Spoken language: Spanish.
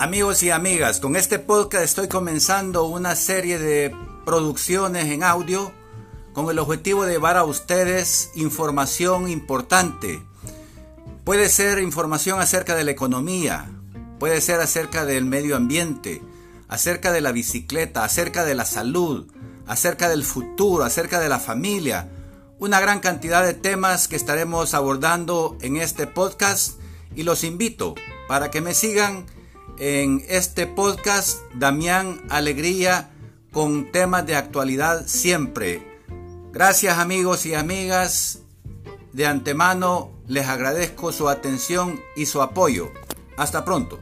Amigos y amigas, con este podcast estoy comenzando una serie de producciones en audio con el objetivo de llevar a ustedes información importante. Puede ser información acerca de la economía, puede ser acerca del medio ambiente, acerca de la bicicleta, acerca de la salud, acerca del futuro, acerca de la familia. Una gran cantidad de temas que estaremos abordando en este podcast y los invito para que me sigan en este podcast Damián Alegría con temas de actualidad siempre. Gracias amigos y amigas. De antemano les agradezco su atención y su apoyo. Hasta pronto.